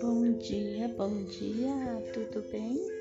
Bom dia, bom dia, tudo bem?